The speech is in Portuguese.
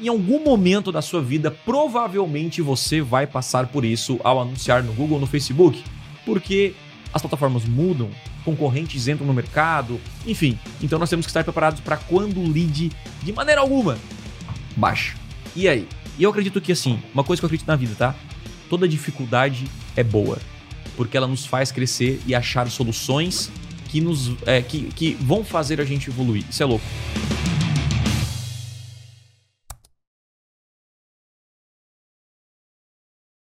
Em algum momento da sua vida, provavelmente você vai passar por isso ao anunciar no Google, ou no Facebook, porque as plataformas mudam, concorrentes entram no mercado, enfim. Então nós temos que estar preparados para quando o lead, de maneira alguma, baixa. E aí? E eu acredito que assim, uma coisa que eu acredito na vida, tá? Toda dificuldade é boa, porque ela nos faz crescer e achar soluções que nos é, que, que vão fazer a gente evoluir. Isso é louco.